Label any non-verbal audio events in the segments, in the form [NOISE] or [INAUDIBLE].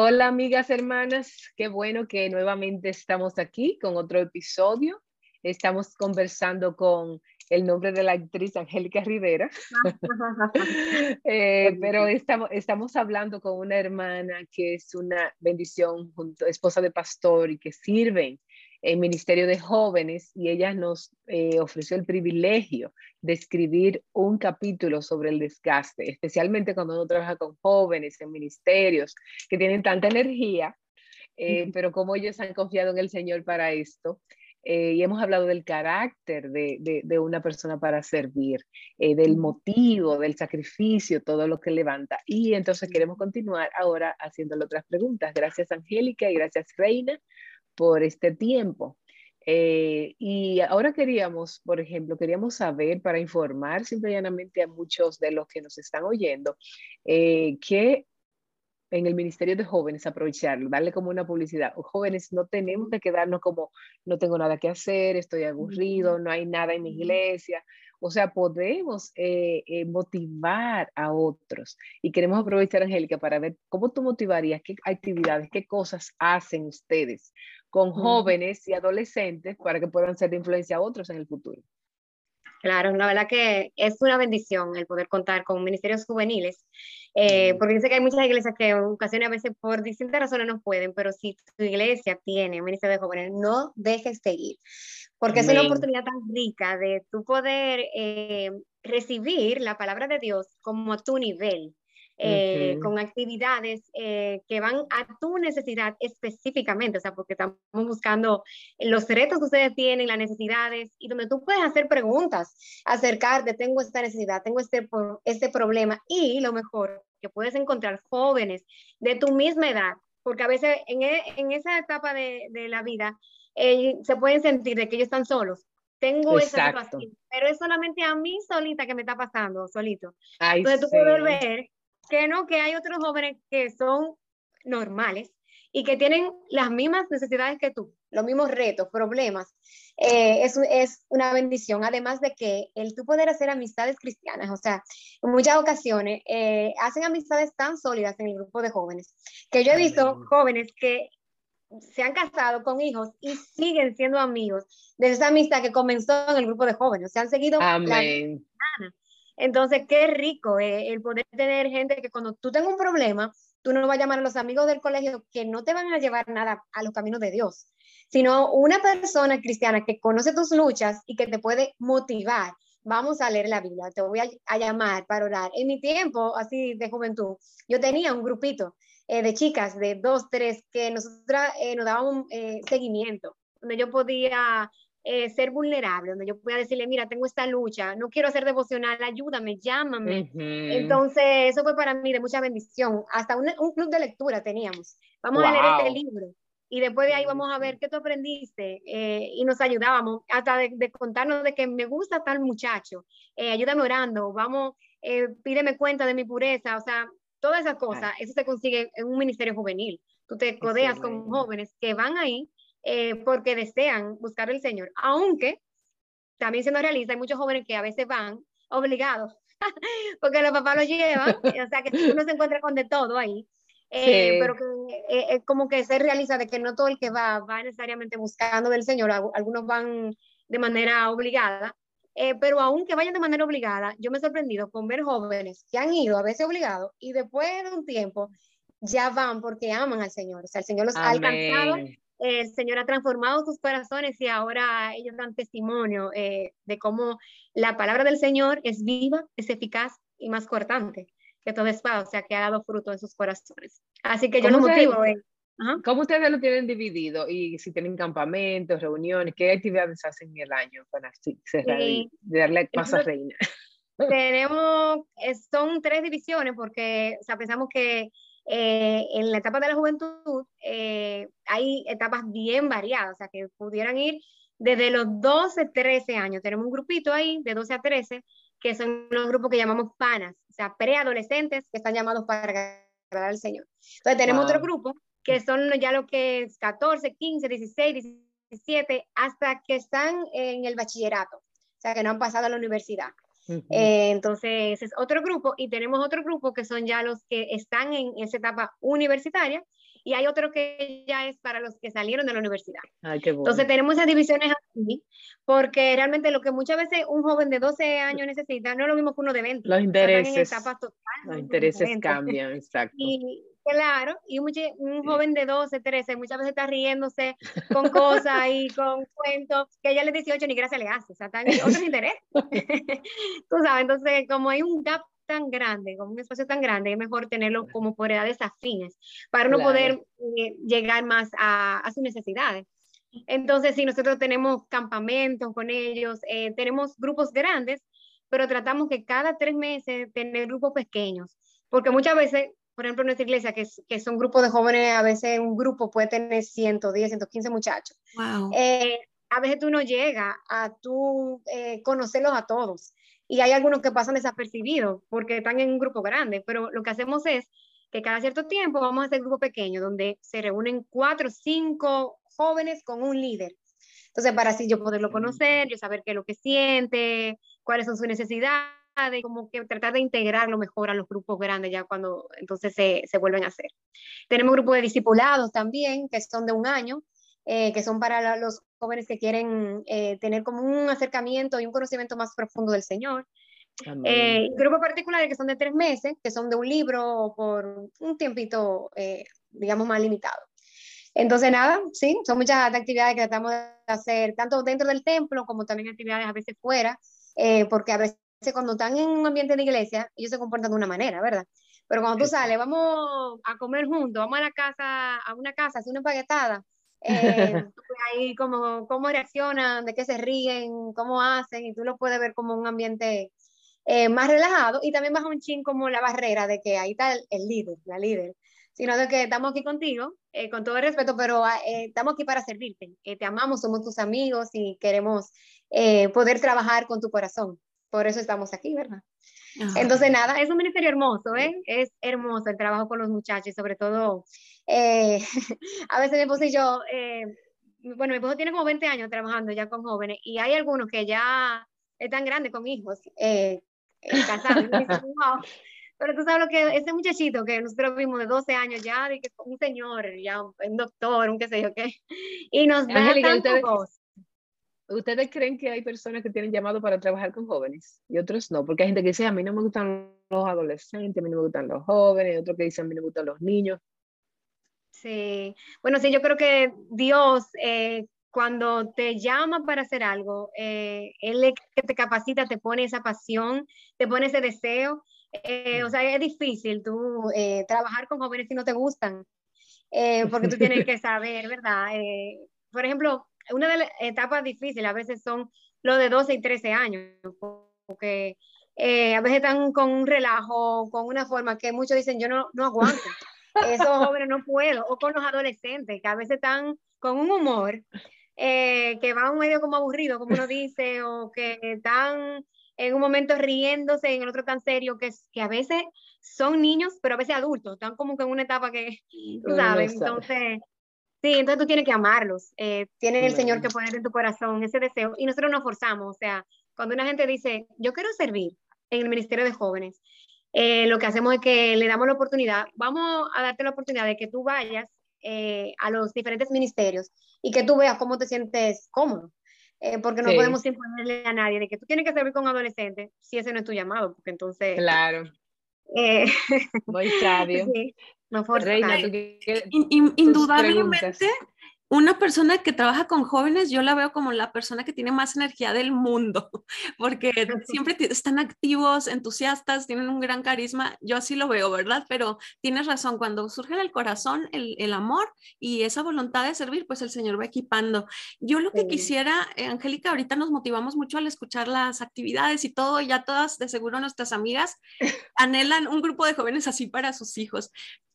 Hola amigas, hermanas, qué bueno que nuevamente estamos aquí con otro episodio. Estamos conversando con el nombre de la actriz Angélica Rivera, [LAUGHS] eh, pero estamos, estamos hablando con una hermana que es una bendición, junto, esposa de pastor y que sirve en Ministerio de Jóvenes y ella nos eh, ofreció el privilegio de escribir un capítulo sobre el desgaste, especialmente cuando uno trabaja con jóvenes en ministerios que tienen tanta energía, eh, pero como ellos han confiado en el Señor para esto. Eh, y hemos hablado del carácter de, de, de una persona para servir, del motivo, del sacrificio, todo lo que levanta. Y entonces queremos continuar ahora haciéndole otras preguntas. Gracias, Angélica, y gracias, Reina, por este tiempo. Eh, y ahora queríamos, por ejemplo, queríamos saber para informar simplemente a muchos de los que nos están oyendo eh, que en el Ministerio de Jóvenes aprovecharlo, darle como una publicidad. Jóvenes, no tenemos que quedarnos como, no tengo nada que hacer, estoy aburrido, no hay nada en mi iglesia. O sea, podemos eh, motivar a otros. Y queremos aprovechar, Angélica, para ver cómo tú motivarías, qué actividades, qué cosas hacen ustedes con jóvenes y adolescentes para que puedan ser de influencia a otros en el futuro. Claro, la verdad que es una bendición el poder contar con ministerios juveniles, eh, porque dice que hay muchas iglesias que en ocasiones a veces por distintas razones no pueden, pero si tu iglesia tiene un ministerio de jóvenes, no dejes de ir, porque es una oportunidad tan rica de tu poder eh, recibir la palabra de Dios como a tu nivel. Eh, con actividades eh, que van a tu necesidad específicamente, o sea, porque estamos buscando los retos que ustedes tienen, las necesidades, y donde tú puedes hacer preguntas, acercarte, tengo esta necesidad, tengo este, este problema, y lo mejor, que puedes encontrar jóvenes de tu misma edad, porque a veces en, e, en esa etapa de, de la vida eh, se pueden sentir de que ellos están solos, tengo esa situación, pero es solamente a mí solita que me está pasando, solito. Entonces tú puedes ver que no, que hay otros jóvenes que son normales y que tienen las mismas necesidades que tú, los mismos retos, problemas. Eh, es, es, una bendición, además de que el tú poder hacer amistades cristianas, o sea, en muchas ocasiones eh, hacen amistades tan sólidas en el grupo de jóvenes, que yo he visto jóvenes que se han casado con hijos y siguen siendo amigos de esa amistad que comenzó en el grupo de jóvenes, se han seguido Amén. Entonces, qué rico eh, el poder tener gente que cuando tú tengas un problema, tú no vas a llamar a los amigos del colegio que no te van a llevar nada a los caminos de Dios, sino una persona cristiana que conoce tus luchas y que te puede motivar. Vamos a leer la Biblia, te voy a, llamar para orar. En mi tiempo, así de juventud, yo tenía un grupito eh, de chicas de dos, tres, que nosotras eh, nos daban seguimiento, donde yo podía eh, ser vulnerable, donde yo pueda decirle, mira, tengo esta lucha, no quiero ser devocional, ayúdame, llámame. Entonces, eso fue para mí de mucha bendición. Hasta un, un club de lectura teníamos. Vamos a leer este libro. Y después de ahí vamos a ver qué tú aprendiste eh, y nos ayudábamos hasta de, contarnos de que me gusta tal muchacho, eh, ayúdame orando, vamos, pídeme cuenta de mi pureza, o sea, todas esas cosas, eso se consigue en un ministerio juvenil. Tú te codeas con jóvenes que van ahí eh, porque desean buscar el Señor. Aunque, también siendo realista, hay muchos jóvenes que a veces van obligados, [LAUGHS] porque los papás los llevan, [LAUGHS] o sea que uno se encuentra con de todo ahí. Eh, pero que eh, es como que se realiza de que no todo el que va va necesariamente buscando del Señor, algunos van de manera obligada, pero aunque vayan de manera obligada, yo me he sorprendido con ver jóvenes que han ido a veces obligados y después de un tiempo ya van porque aman al Señor, o sea, el Señor los ha alcanzado el Señor ha transformado sus corazones y ahora ellos dan testimonio eh, de cómo la palabra del Señor es viva, es eficaz y más cortante que todo espada, o sea, que ha dado fruto en sus corazones. Así que yo lo motivo. Eh, ¿Cómo ustedes lo tienen dividido? Y si tienen campamentos, reuniones, ¿qué actividades hacen en el año para cerrar y darle paso a Reina? Tenemos, son tres divisiones porque o sea, pensamos que eh, en la etapa de la juventud eh, hay etapas bien variadas, o sea, que pudieran ir desde los 12, 13 años. Tenemos un grupito ahí de 12 a 13, que son los grupos que llamamos panas, o sea, preadolescentes que están llamados para agradar al Señor. Entonces tenemos otro grupo que son ya lo que es 14, 15, 16, 17, hasta que están en el bachillerato, o sea, que no han pasado a la universidad. Eh, entonces, es otro grupo y tenemos otro grupo que son ya los que están en esa etapa universitaria y hay otro que ya es para los que salieron de la universidad. Entonces tenemos esas divisiones así, porque realmente lo que muchas veces un joven de 12 años necesita no es lo mismo que uno de 20. Los intereses, los intereses cambian, exacto. Y, Claro, y un, un, joven de 12, 13 muchas veces está riéndose con cosas y con cuentos que ya les 18 ni gracia le hace, o sea, están [LAUGHS] otros intereses. [LAUGHS] Tú sabes, entonces como hay un gap tan grande, como un espacio tan grande, es mejor tenerlo como por edades afines para no poder eh, llegar más a, a, sus necesidades. Entonces, si nosotros tenemos campamentos con ellos, eh, tenemos grupos grandes, pero tratamos que cada tres meses tener grupos pequeños, porque muchas veces por ejemplo, en nuestra iglesia, que es, que es un grupo de jóvenes, a veces un grupo puede tener 110, 115 muchachos. Wow. Eh, a veces tú no llegas a tú eh, conocerlos a todos. Y hay algunos que pasan desapercibidos porque están en un grupo grande, pero lo que hacemos es que cada cierto tiempo vamos a hacer grupo pequeño donde se reúnen cuatro o cinco jóvenes con un líder. Entonces, para así yo poderlo conocer, yo saber qué es lo que siente, cuáles son sus necesidades de como que tratar de integrarlo mejor a los grupos grandes ya cuando entonces se, se vuelven a hacer. Tenemos grupos de discipulados también, que son de un año, eh, que son para los jóvenes que quieren eh, tener como un acercamiento y un conocimiento más profundo del Señor. Eh, grupos particulares que son de tres meses, que son de un libro por un tiempito, eh, digamos, más limitado. Entonces, nada, sí, son muchas actividades que tratamos de hacer, tanto dentro del templo como también actividades a veces fuera, porque a veces cuando están en un ambiente de iglesia, ellos se comportan de una manera, ¿verdad? Pero cuando tú sales, vamos a comer juntos, vamos a la casa, a una casa, hacer una empaquetada, [LAUGHS] eh, ahí como cómo reaccionan, de qué se ríen, cómo hacen, y tú lo puedes ver como un ambiente eh, más relajado, y también baja un chin como la barrera de que ahí está el, líder, la líder, sino de que estamos aquí contigo, eh, con todo el respeto, pero ah, estamos aquí para servirte, te amamos, somos tus amigos y queremos poder trabajar con tu corazón por eso estamos aquí, ¿verdad? Entonces, nada, es un ministerio hermoso, ¿eh? Es hermoso el trabajo con los muchachos, sobre todo, eh, [LAUGHS] a veces mi esposo y yo, eh, bueno, mi esposo tiene como 20 años trabajando ya con jóvenes y hay algunos que ya están grandes con hijos, eh, casados. Pero tú sabes lo que ese muchachito que nosotros vimos de 12 años ya, de que un señor, ya un doctor, un qué sé yo qué, y nos da tanto ¿Ustedes creen que hay personas que tienen llamado para trabajar con jóvenes y otros no? Porque hay gente que dice, a mí no me gustan los adolescentes, a mí no me gustan los jóvenes, y otros que dicen, a mí no me gustan los niños. Sí, bueno, sí, yo creo que Dios, eh, cuando te llama para hacer algo, eh, Él es que te capacita, te pone esa pasión, te pone ese deseo. Eh, o sea, es difícil tú trabajar con jóvenes si no te gustan, porque tú tienes [LAUGHS] que saber, ¿verdad? por ejemplo, una de las etapas difíciles a veces son los de 12 y 13 años, porque eh, a veces están con un relajo, con una forma que muchos dicen, yo no, no aguanto, [LAUGHS] esos jóvenes no puedo, o con los adolescentes, que a veces están con un humor eh, que va un medio como aburrido, como uno dice, [LAUGHS] o que están en un momento riéndose, en el otro tan serio, que, que a veces son niños, pero a veces adultos, están como que en una etapa que, sabes, entonces Sí, entonces tú tienes que amarlos. Eh, tienen el Señor que poner en tu corazón ese deseo y nosotros nos forzamos. O sea, cuando una gente dice, yo quiero servir en el Ministerio de Jóvenes, eh, lo que hacemos es que le damos la oportunidad, vamos a darte la oportunidad de que tú vayas eh, a los diferentes ministerios y que tú veas cómo te sientes cómodo. Eh, porque no podemos imponerle a nadie de que tú tienes que servir con adolescentes si ese no es tu llamado, porque entonces... Claro. Muy sabio. [LAUGHS] Sí. No Reina, indudablemente una persona que trabaja con jóvenes, yo la veo como la persona que tiene más energía del mundo, [LAUGHS] porque siempre están activos, entusiastas, tienen un gran carisma. Yo así lo veo, ¿verdad? Pero tienes razón, cuando surge en el corazón el, el amor y esa voluntad de servir, pues el Señor va equipando. Yo lo que quisiera, eh, Angélica, ahorita nos motivamos mucho al escuchar las actividades y todo, ya todas, de seguro nuestras amigas [LAUGHS] anhelan un grupo de jóvenes así para sus hijos.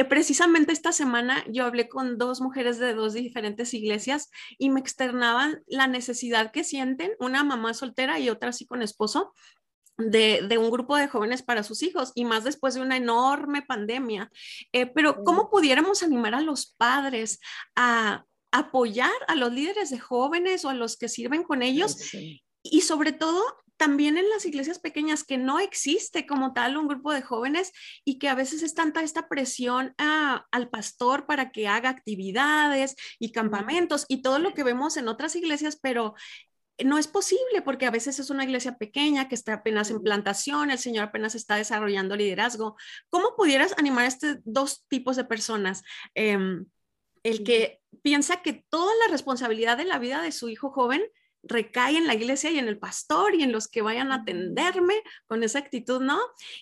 Eh, precisamente esta semana yo hablé con dos mujeres de dos diferentes iglesias y me externaban la necesidad que sienten, una mamá soltera y otra así con esposo, de, un grupo de jóvenes para sus hijos y más después de una enorme pandemia. Eh, pero ¿cómo pudiéramos animar a los padres a apoyar a los líderes de jóvenes o a los que sirven con ellos? Y sobre todo, también en las iglesias pequeñas que no existe como tal un grupo de jóvenes y que a veces es tanta esta presión al pastor para que haga actividades y campamentos y todo lo que vemos en otras iglesias, pero no es posible porque a veces es una iglesia pequeña que está apenas en plantación, el Señor apenas está desarrollando liderazgo. ¿Cómo pudieras animar a estos dos tipos de personas? Em, el que piensa que toda la responsabilidad de la vida de su hijo joven recae en la iglesia y en el pastor y en los que vayan a atenderme con esa actitud, ¿no?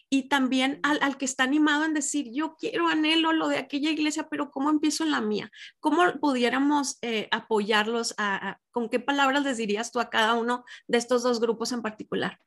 Y también al, que está animado en decir, yo quiero, anhelo lo de aquella iglesia, pero ¿cómo empiezo en la mía? ¿Cómo pudiéramos eh, apoyarlos? ¿Con qué palabras les dirías tú a cada uno de estos dos grupos en particular?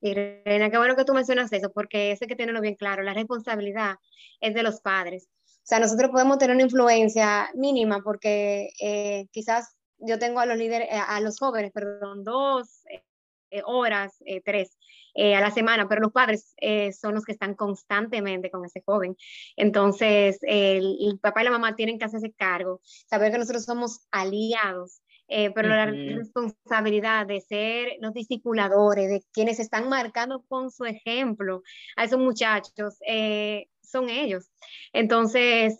Irene, qué bueno que tú mencionas eso, porque ese que tenerlo bien claro, la responsabilidad es de los padres. O sea, nosotros podemos tener una influencia mínima porque eh, quizás yo tengo a los líderes, eh, a los jóvenes, perdón, dos eh, horas, eh, tres a la semana, pero los padres son los que están constantemente con ese joven. Entonces, el, papá y la mamá tienen que hacerse cargo, saber que nosotros somos aliados pero la responsabilidad de ser los discipuladores, de quienes están marcando con su ejemplo a esos muchachos, son ellos. Entonces,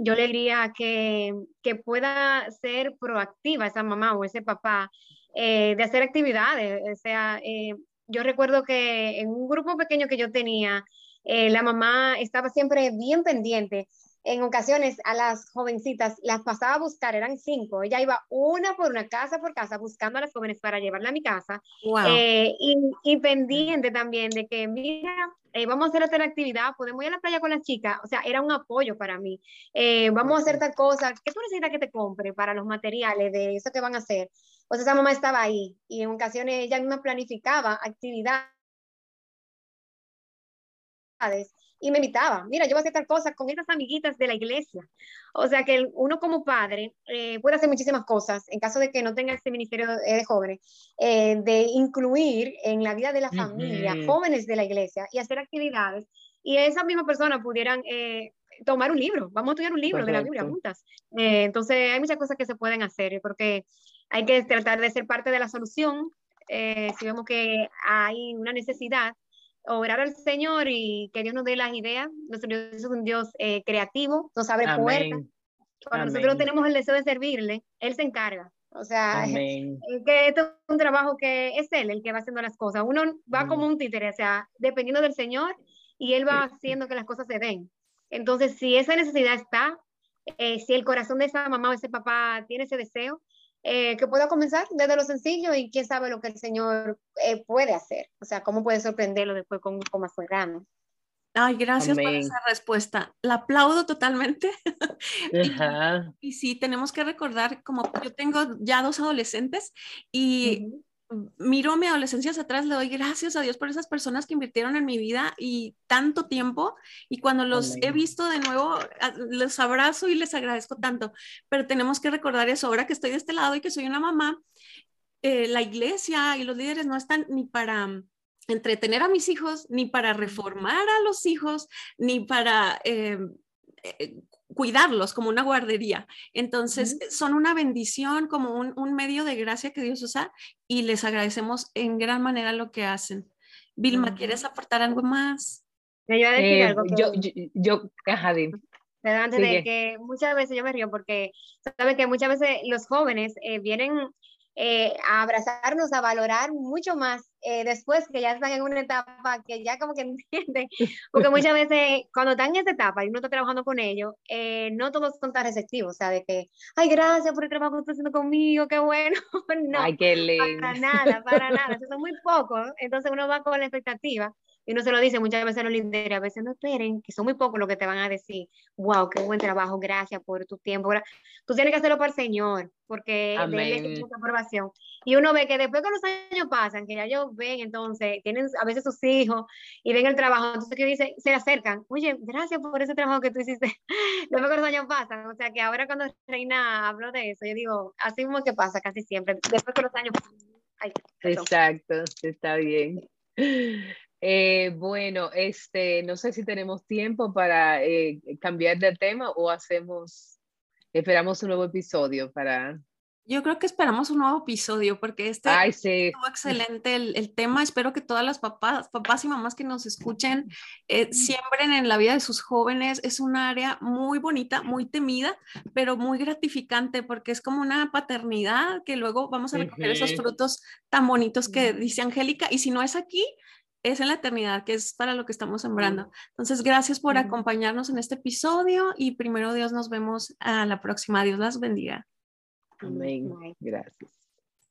yo le diría que, que, pueda ser proactiva esa mamá o ese papá eh, de hacer actividades. O sea, eh, yo recuerdo que en un grupo pequeño que yo tenía, eh, la mamá estaba siempre bien pendiente. En ocasiones a las jovencitas las pasaba a buscar, eran cinco, ella iba una por una, casa por casa, buscando a las jóvenes para llevarla a mi casa, eh, y, pendiente también de que, mira, eh, vamos a hacer otra actividad, podemos ir a la playa con las chicas, o sea, era un apoyo para mí, eh, vamos a hacer tal cosa, ¿qué tú necesitas que te compre para los materiales de eso que van a hacer? O sea, esa mamá estaba ahí, y en ocasiones ella misma planificaba actividades y me invitaba, mira, yo voy a hacer tal cosa con estas amiguitas de la iglesia. O sea que uno como padre eh, puede hacer muchísimas cosas en caso de que no tenga este ministerio de, jóvenes, eh, de incluir en la vida de la familia jóvenes de la iglesia y hacer actividades. Y esas mismas personas pudieran eh, tomar un libro, vamos a estudiar un libro de la Biblia juntas. entonces hay muchas cosas que se pueden hacer porque hay que tratar de ser parte de la solución. si vemos que hay una necesidad, orar al Señor y que Dios nos dé las ideas. Nuestro Dios es un Dios eh, creativo, nos abre puertas. Cuando nosotros tenemos el deseo de servirle, Él se encarga. O sea, [LAUGHS] que esto es un trabajo que es Él el que va haciendo las cosas. Uno va como un títere, o sea, dependiendo del Señor y Él va haciendo que las cosas se den. Entonces, si esa necesidad está, eh, si el corazón de esa mamá o ese papá tiene ese deseo, eh, que pueda comenzar desde lo sencillo y quién sabe lo que el Señor eh, puede hacer. O sea, cómo puede sorprenderlo después con un poco más grande. Ay, gracias por esa respuesta. La aplaudo totalmente. [LAUGHS] y, sí, tenemos que recordar, como yo tengo ya dos adolescentes y miro mi adolescencia hacia atrás, le doy gracias a Dios por esas personas que invirtieron en mi vida y tanto tiempo. Y cuando los he visto de nuevo, les abrazo y les agradezco tanto. Pero tenemos que recordar eso ahora que estoy de este lado y que soy una mamá. Eh, la iglesia y los líderes no están ni para entretener a mis hijos, ni para reformar a los hijos, ni para eh, eh, cuidarlos como una guardería. Entonces, son una bendición, como un, medio de gracia que Dios usa y les agradecemos en gran manera lo que hacen. Vilma, ¿quieres aportar algo más? Yo, eh, yo, yo, Antes de que muchas veces yo me río porque sabe que muchas veces los jóvenes eh, vienen eh, a abrazarnos, a valorar mucho más eh, después que ya están en una etapa que ya como que [LAUGHS] entienden, porque muchas veces cuando están en esa etapa y uno está trabajando con ellos, eh, no todos son tan receptivos, o sea, de que, ay, gracias por el trabajo que estás haciendo conmigo, qué bueno, [LAUGHS] no, ay, qué lindo. para nada, para nada, eso son muy pocos, entonces uno va con la expectativa y uno se lo dice muchas veces a los líderes, a veces no esperen, que son muy pocos los que te van a decir, wow, qué buen trabajo, gracias por tu tiempo. Tú tienes que hacerlo para el Señor, porque de él aprobación. Y uno ve que después que los años pasan, que ya ellos ven, entonces, tienen a veces sus hijos y ven el trabajo, entonces que dice, se acercan, oye, gracias por ese trabajo que tú hiciste. [LAUGHS] después que los años pasan, o sea que ahora cuando Reina habló de eso, yo digo, así mismo que pasa casi siempre, después que los años pasan. Exacto, está bien. Eh, bueno, este, no sé si tenemos tiempo para eh, cambiar de tema o hacemos, esperamos un nuevo episodio para... Yo creo que esperamos un nuevo episodio porque este Ay, sí. estuvo excelente el, el, tema. Espero que todas las papás, papás y mamás que nos escuchen eh, siembren en la vida de sus jóvenes. Es un área muy bonita, muy temida, pero muy gratificante porque es como una paternidad que luego vamos a recoger esos frutos tan bonitos que dice Angélica. Y si no es aquí, es en la eternidad, que es para lo que estamos sembrando. Entonces, gracias por acompañarnos en este episodio y primero Dios nos vemos a la próxima. Dios las bendiga. Amén. Gracias.